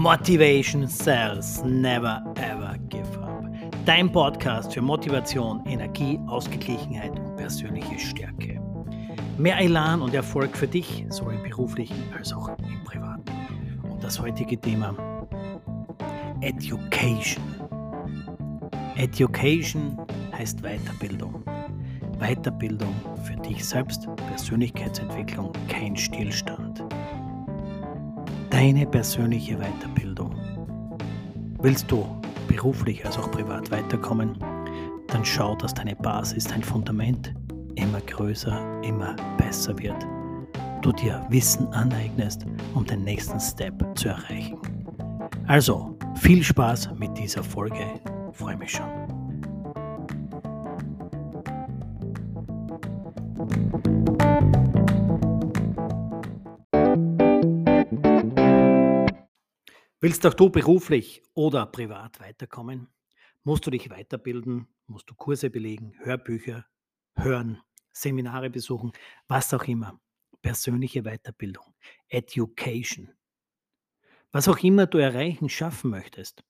Motivation Cells Never Ever Give Up. Dein Podcast für Motivation, Energie, Ausgeglichenheit und persönliche Stärke. Mehr Elan und Erfolg für dich, sowohl im beruflichen als auch im privaten. Und das heutige Thema Education. Education heißt Weiterbildung. Weiterbildung für dich selbst, Persönlichkeitsentwicklung, kein Stillstand deine persönliche Weiterbildung. Willst du beruflich als auch privat weiterkommen, dann schau, dass deine Basis, dein Fundament immer größer, immer besser wird. Du dir Wissen aneignest, um den nächsten Step zu erreichen. Also, viel Spaß mit dieser Folge. Freue mich schon. Willst auch du beruflich oder privat weiterkommen? Musst du dich weiterbilden? Musst du Kurse belegen, Hörbücher hören, Seminare besuchen, was auch immer? Persönliche Weiterbildung, Education. Was auch immer du erreichen, schaffen möchtest.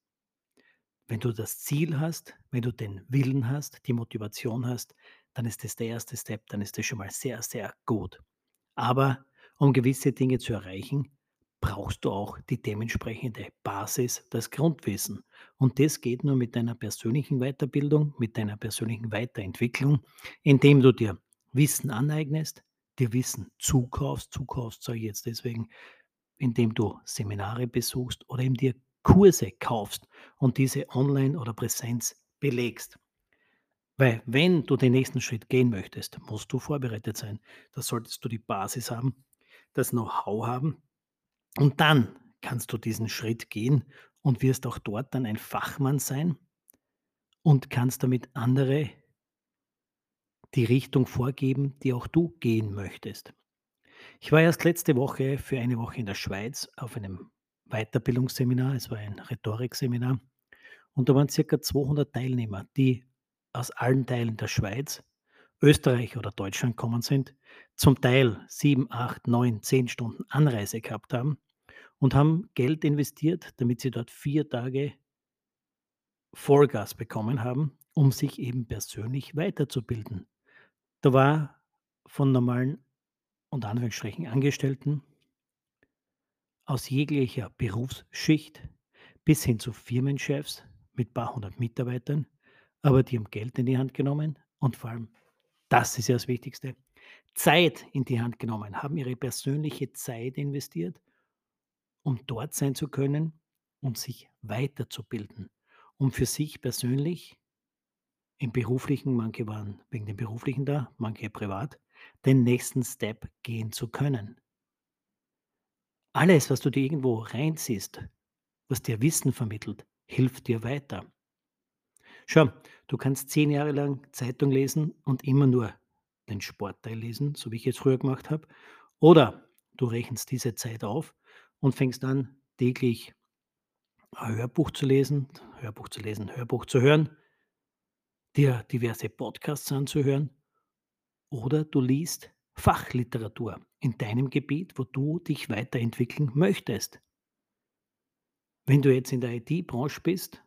Wenn du das Ziel hast, wenn du den Willen hast, die Motivation hast, dann ist das der erste Step, dann ist das schon mal sehr, sehr gut. Aber um gewisse Dinge zu erreichen, brauchst du auch die dementsprechende Basis, das Grundwissen. Und das geht nur mit deiner persönlichen Weiterbildung, mit deiner persönlichen Weiterentwicklung, indem du dir Wissen aneignest, dir Wissen zukaufst, zukaufst sage ich jetzt deswegen, indem du Seminare besuchst oder eben dir Kurse kaufst und diese online oder Präsenz belegst. Weil wenn du den nächsten Schritt gehen möchtest, musst du vorbereitet sein. Da solltest du die Basis haben, das Know-how haben und dann kannst du diesen Schritt gehen und wirst auch dort dann ein Fachmann sein und kannst damit andere die Richtung vorgeben, die auch du gehen möchtest. Ich war erst letzte Woche für eine Woche in der Schweiz auf einem Weiterbildungsseminar. Es war ein Rhetorikseminar. Und da waren circa 200 Teilnehmer, die aus allen Teilen der Schweiz, Österreich oder Deutschland kommen sind, zum Teil sieben, acht, neun, zehn Stunden Anreise gehabt haben und haben Geld investiert, damit sie dort vier Tage Vollgas bekommen haben, um sich eben persönlich weiterzubilden. Da war von normalen und Anführungsstrichen Angestellten aus jeglicher Berufsschicht bis hin zu Firmenchefs mit ein paar hundert Mitarbeitern, aber die haben Geld in die Hand genommen und vor allem, das ist ja das Wichtigste, Zeit in die Hand genommen, haben ihre persönliche Zeit investiert um dort sein zu können und sich weiterzubilden, um für sich persönlich im beruflichen, manche waren wegen dem beruflichen da, manche privat, den nächsten Step gehen zu können. Alles, was du dir irgendwo reinziehst, was dir Wissen vermittelt, hilft dir weiter. Schau, du kannst zehn Jahre lang Zeitung lesen und immer nur den Sportteil lesen, so wie ich es früher gemacht habe, oder du rechnest diese Zeit auf und fängst an, täglich ein Hörbuch zu lesen, Hörbuch zu lesen, Hörbuch zu hören, dir diverse Podcasts anzuhören oder du liest Fachliteratur in deinem Gebiet, wo du dich weiterentwickeln möchtest. Wenn du jetzt in der IT-Branche bist,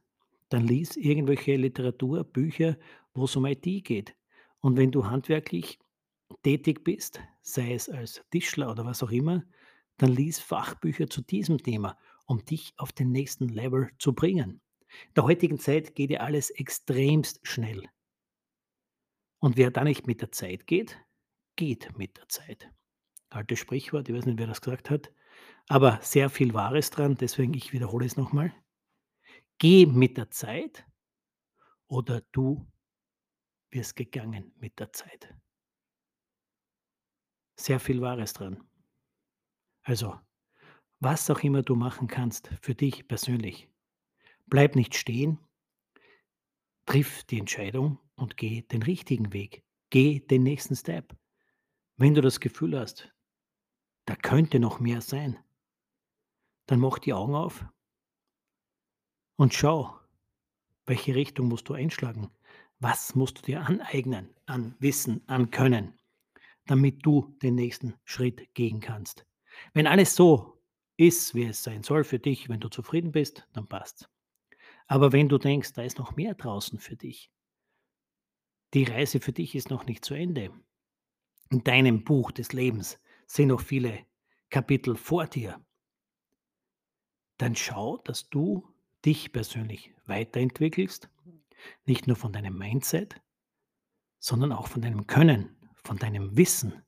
dann lies irgendwelche Literatur, Bücher, wo es um IT geht. Und wenn du handwerklich tätig bist, sei es als Tischler oder was auch immer, dann lies Fachbücher zu diesem Thema, um dich auf den nächsten Level zu bringen. In der heutigen Zeit geht ja alles extremst schnell. Und wer da nicht mit der Zeit geht, geht mit der Zeit. Altes Sprichwort, ich weiß nicht, wer das gesagt hat, aber sehr viel Wahres dran, deswegen ich wiederhole es nochmal. Geh mit der Zeit oder du wirst gegangen mit der Zeit. Sehr viel Wahres dran. Also, was auch immer du machen kannst für dich persönlich, bleib nicht stehen, triff die Entscheidung und geh den richtigen Weg. Geh den nächsten Step. Wenn du das Gefühl hast, da könnte noch mehr sein, dann mach die Augen auf und schau, welche Richtung musst du einschlagen. Was musst du dir aneignen an Wissen, an Können, damit du den nächsten Schritt gehen kannst. Wenn alles so ist, wie es sein soll für dich. Wenn du zufrieden bist, dann passt's. Aber wenn du denkst, da ist noch mehr draußen für dich die Reise für dich ist noch nicht zu Ende. In deinem Buch des Lebens sind noch viele Kapitel vor dir. Dann schau, dass du dich persönlich weiterentwickelst, nicht nur von deinem Mindset, sondern auch von deinem Können, von deinem Wissen.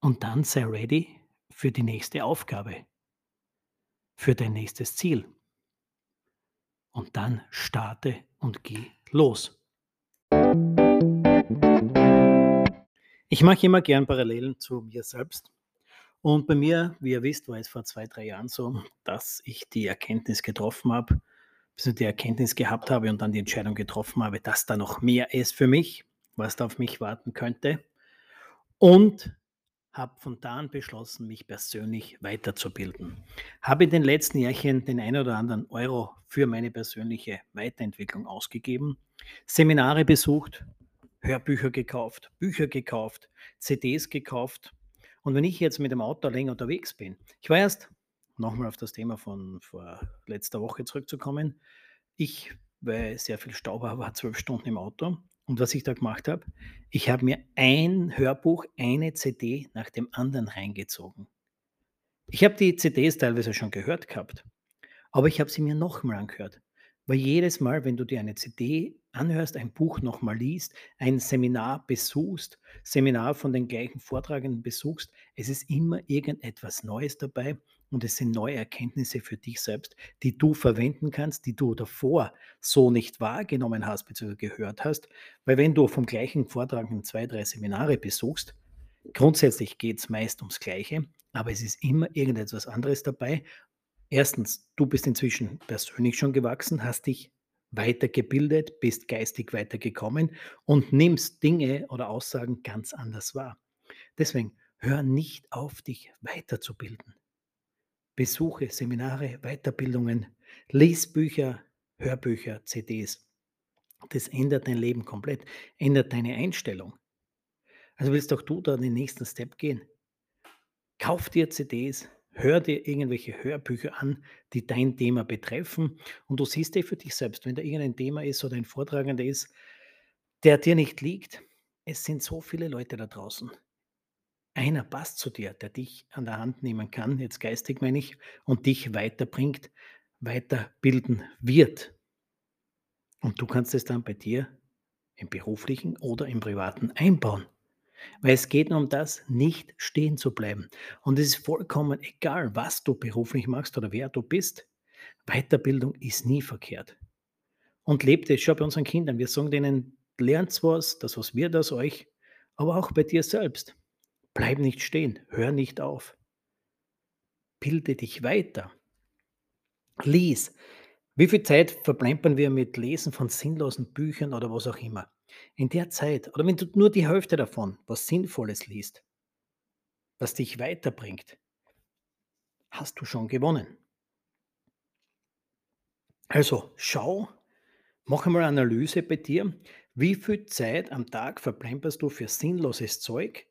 Und dann sei ready für die nächste Aufgabe, für dein nächstes Ziel. Und dann starte und geh los. Ich mache immer gern Parallelen zu mir selbst. Und bei mir, wie ihr wisst, war es vor zwei, drei Jahren so, dass ich die Erkenntnis getroffen habe, die Erkenntnis gehabt habe und dann die Entscheidung getroffen habe, dass da noch mehr ist für mich, was da auf mich warten könnte. Und habe von da an beschlossen, mich persönlich weiterzubilden. Habe in den letzten Jahrchen den einen oder anderen Euro für meine persönliche Weiterentwicklung ausgegeben, Seminare besucht, Hörbücher gekauft, Bücher gekauft, CDs gekauft. Und wenn ich jetzt mit dem Auto länger unterwegs bin, ich war erst, nochmal auf das Thema von vor letzter Woche zurückzukommen, ich, weil sehr viel Stau war, war zwölf Stunden im Auto. Und was ich da gemacht habe, ich habe mir ein Hörbuch, eine CD nach dem anderen reingezogen. Ich habe die CDs teilweise schon gehört gehabt, aber ich habe sie mir nochmal angehört. Weil jedes Mal, wenn du dir eine CD anhörst, ein Buch nochmal liest, ein Seminar besuchst, Seminar von den gleichen Vortragenden besuchst, es ist immer irgendetwas Neues dabei und es sind neue Erkenntnisse für dich selbst, die du verwenden kannst, die du davor so nicht wahrgenommen hast bzw. gehört hast. Weil wenn du vom gleichen Vortragenden zwei, drei Seminare besuchst, grundsätzlich geht es meist ums Gleiche, aber es ist immer irgendetwas anderes dabei Erstens, du bist inzwischen persönlich schon gewachsen, hast dich weitergebildet, bist geistig weitergekommen und nimmst Dinge oder Aussagen ganz anders wahr. Deswegen hör nicht auf, dich weiterzubilden. Besuche Seminare, Weiterbildungen, lies Bücher, Hörbücher, CDs. Das ändert dein Leben komplett, ändert deine Einstellung. Also willst auch du da den nächsten Step gehen? Kauf dir CDs, Hör dir irgendwelche Hörbücher an, die dein Thema betreffen und du siehst eh für dich selbst, wenn da irgendein Thema ist oder ein Vortragender ist, der dir nicht liegt, es sind so viele Leute da draußen. Einer passt zu dir, der dich an der Hand nehmen kann, jetzt geistig meine ich, und dich weiterbringt, weiterbilden wird. Und du kannst es dann bei dir im beruflichen oder im privaten einbauen. Weil es geht nur um das, nicht stehen zu bleiben. Und es ist vollkommen egal, was du beruflich machst oder wer du bist. Weiterbildung ist nie verkehrt. Und lebt es schon bei unseren Kindern. Wir sagen denen, lernt was, das was wir das euch, aber auch bei dir selbst. Bleib nicht stehen, hör nicht auf. Bilde dich weiter. Lies. Wie viel Zeit verplempern wir mit Lesen von sinnlosen Büchern oder was auch immer? In der Zeit oder wenn du nur die Hälfte davon was Sinnvolles liest, was dich weiterbringt, hast du schon gewonnen. Also schau, mach einmal Analyse bei dir, wie viel Zeit am Tag verplemperst du für sinnloses Zeug,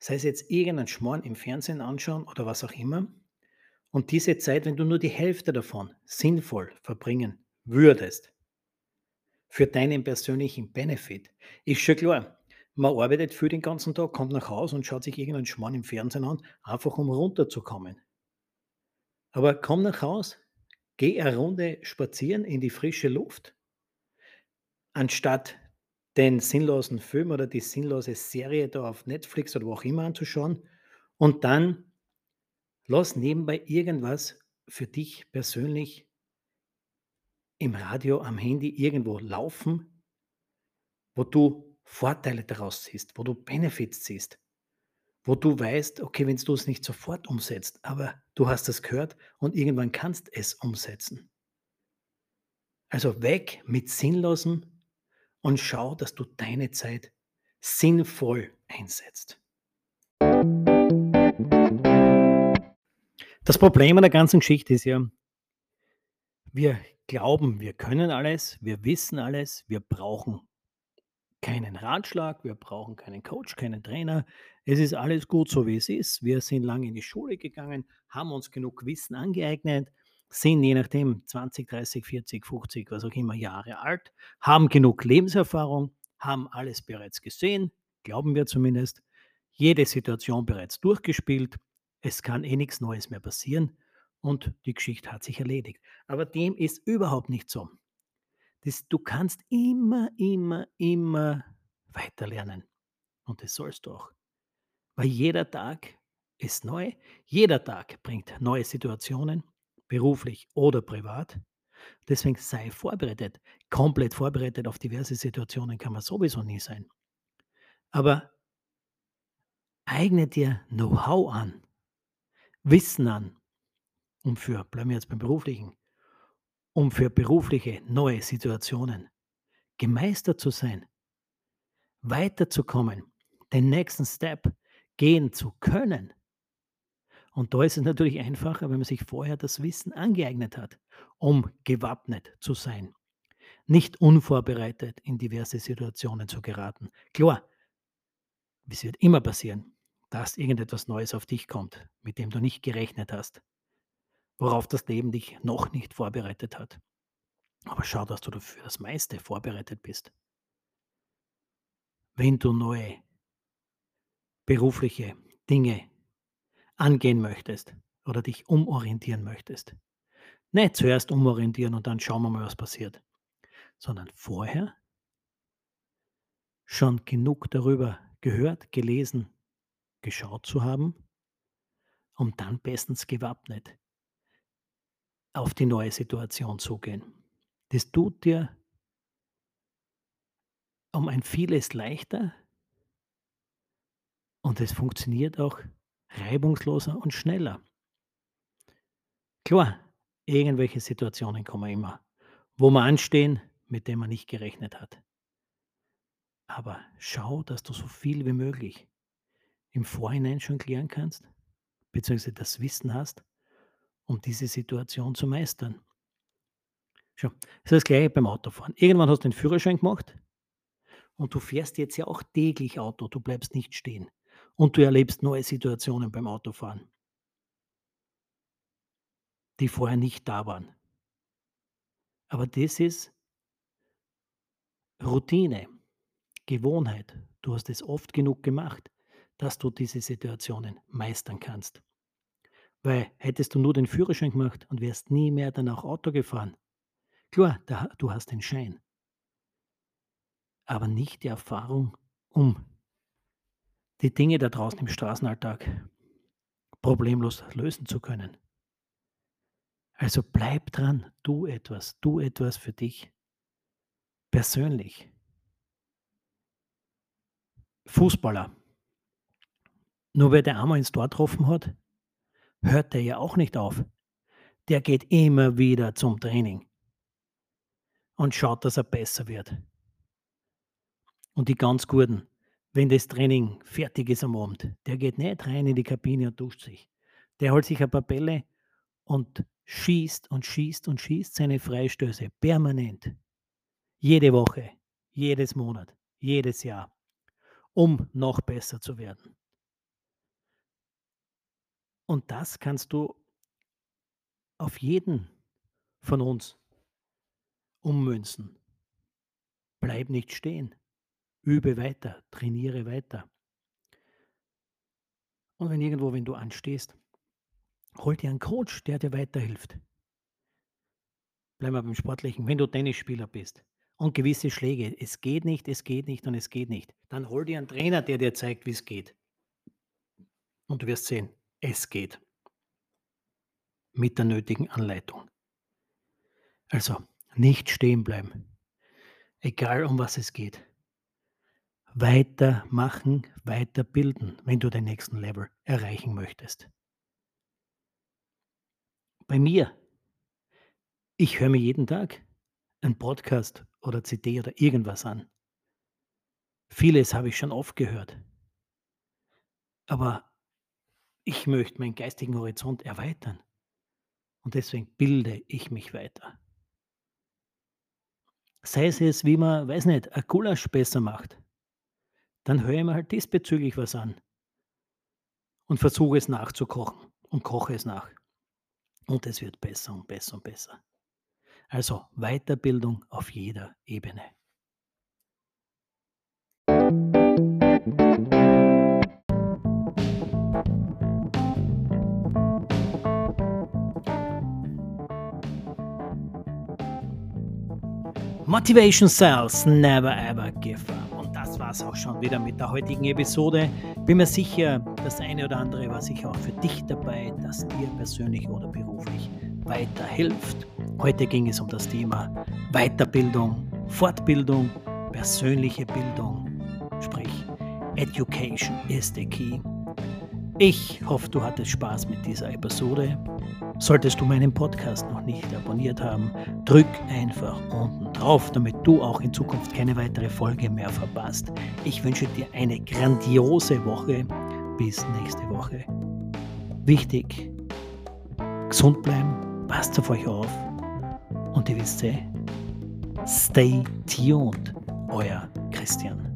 sei es jetzt irgendein Schmarrn im Fernsehen anschauen oder was auch immer, und diese Zeit, wenn du nur die Hälfte davon sinnvoll verbringen würdest, für deinen persönlichen Benefit. Ist schon klar. Man arbeitet für den ganzen Tag, kommt nach Hause und schaut sich irgendeinen Schmarrn im Fernsehen an, einfach um runterzukommen. Aber komm nach Hause, geh eine Runde spazieren in die frische Luft, anstatt den sinnlosen Film oder die sinnlose Serie da auf Netflix oder wo auch immer anzuschauen und dann lass nebenbei irgendwas für dich persönlich im Radio, am Handy irgendwo laufen, wo du Vorteile daraus siehst, wo du Benefits siehst, wo du weißt, okay, wenn du es nicht sofort umsetzt, aber du hast es gehört und irgendwann kannst es umsetzen. Also weg mit Sinnlosen und schau, dass du deine Zeit sinnvoll einsetzt. Das Problem an der ganzen Geschichte ist ja, wir glauben, wir können alles, wir wissen alles, wir brauchen keinen Ratschlag, wir brauchen keinen Coach, keinen Trainer. Es ist alles gut so, wie es ist. Wir sind lange in die Schule gegangen, haben uns genug Wissen angeeignet, sind je nachdem 20, 30, 40, 50, was auch immer Jahre alt, haben genug Lebenserfahrung, haben alles bereits gesehen, glauben wir zumindest, jede Situation bereits durchgespielt. Es kann eh nichts Neues mehr passieren und die Geschichte hat sich erledigt. Aber dem ist überhaupt nicht so. Das, du kannst immer, immer, immer weiter lernen. Und das sollst du auch. Weil jeder Tag ist neu. Jeder Tag bringt neue Situationen, beruflich oder privat. Deswegen sei vorbereitet. Komplett vorbereitet auf diverse Situationen kann man sowieso nie sein. Aber eigne dir Know-how an, Wissen an, um für, bleiben wir jetzt beim Beruflichen, um für berufliche neue Situationen gemeistert zu sein, weiterzukommen, den nächsten Step gehen zu können. Und da ist es natürlich einfacher, wenn man sich vorher das Wissen angeeignet hat, um gewappnet zu sein, nicht unvorbereitet in diverse Situationen zu geraten. Klar, es wird immer passieren, dass irgendetwas Neues auf dich kommt, mit dem du nicht gerechnet hast worauf das Leben dich noch nicht vorbereitet hat. Aber schau, dass du für das meiste vorbereitet bist. Wenn du neue berufliche Dinge angehen möchtest oder dich umorientieren möchtest, nicht zuerst umorientieren und dann schauen wir mal, was passiert, sondern vorher schon genug darüber gehört, gelesen, geschaut zu haben, um dann bestens gewappnet auf die neue Situation zugehen. Das tut dir um ein vieles leichter und es funktioniert auch reibungsloser und schneller. Klar, irgendwelche Situationen kommen immer, wo wir anstehen, mit denen man nicht gerechnet hat. Aber schau, dass du so viel wie möglich im Vorhinein schon klären kannst, beziehungsweise das Wissen hast, um diese Situation zu meistern. Schau, das ist das Gleiche beim Autofahren. Irgendwann hast du den Führerschein gemacht und du fährst jetzt ja auch täglich Auto, du bleibst nicht stehen und du erlebst neue Situationen beim Autofahren, die vorher nicht da waren. Aber das ist Routine, Gewohnheit. Du hast es oft genug gemacht, dass du diese Situationen meistern kannst. Weil hättest du nur den Führerschein gemacht und wärst nie mehr danach Auto gefahren. Klar, da, du hast den Schein. Aber nicht die Erfahrung, um die Dinge da draußen im Straßenalltag problemlos lösen zu können. Also bleib dran, tu etwas, tu etwas für dich. Persönlich. Fußballer. Nur wer der einmal ins Tor getroffen hat, hört der ja auch nicht auf. Der geht immer wieder zum Training und schaut, dass er besser wird. Und die ganz Guten, wenn das Training fertig ist am Abend, der geht nicht rein in die Kabine und duscht sich. Der holt sich ein paar Bälle und schießt und schießt und schießt seine Freistöße permanent. Jede Woche, jedes Monat, jedes Jahr, um noch besser zu werden. Und das kannst du auf jeden von uns ummünzen. Bleib nicht stehen. Übe weiter, trainiere weiter. Und wenn irgendwo, wenn du anstehst, hol dir einen Coach, der dir weiterhilft. Bleiben wir beim Sportlichen. Wenn du Tennisspieler bist und gewisse Schläge, es geht nicht, es geht nicht und es geht nicht, dann hol dir einen Trainer, der dir zeigt, wie es geht. Und du wirst sehen, es geht. Mit der nötigen Anleitung. Also nicht stehen bleiben. Egal um was es geht. Weitermachen, weiterbilden, wenn du den nächsten Level erreichen möchtest. Bei mir, ich höre mir jeden Tag einen Podcast oder CD oder irgendwas an. Vieles habe ich schon oft gehört. Aber ich möchte meinen geistigen Horizont erweitern. Und deswegen bilde ich mich weiter. Sei es wie man, weiß nicht, ein Gulasch besser macht. Dann höre ich mir halt diesbezüglich was an und versuche es nachzukochen und koche es nach. Und es wird besser und besser und besser. Also Weiterbildung auf jeder Ebene. Motivation Cells Never Ever Give Up. Und das war es auch schon wieder mit der heutigen Episode. Bin mir sicher, das eine oder andere war sicher auch für dich dabei, das dir persönlich oder beruflich weiterhilft. Heute ging es um das Thema Weiterbildung, Fortbildung, persönliche Bildung, sprich Education is the key. Ich hoffe, du hattest Spaß mit dieser Episode. Solltest du meinen Podcast noch nicht abonniert haben, drück einfach unten drauf, damit du auch in Zukunft keine weitere Folge mehr verpasst. Ich wünsche dir eine grandiose Woche. Bis nächste Woche. Wichtig, gesund bleiben, passt auf euch auf und ihr wisst, eh, stay tuned, euer Christian.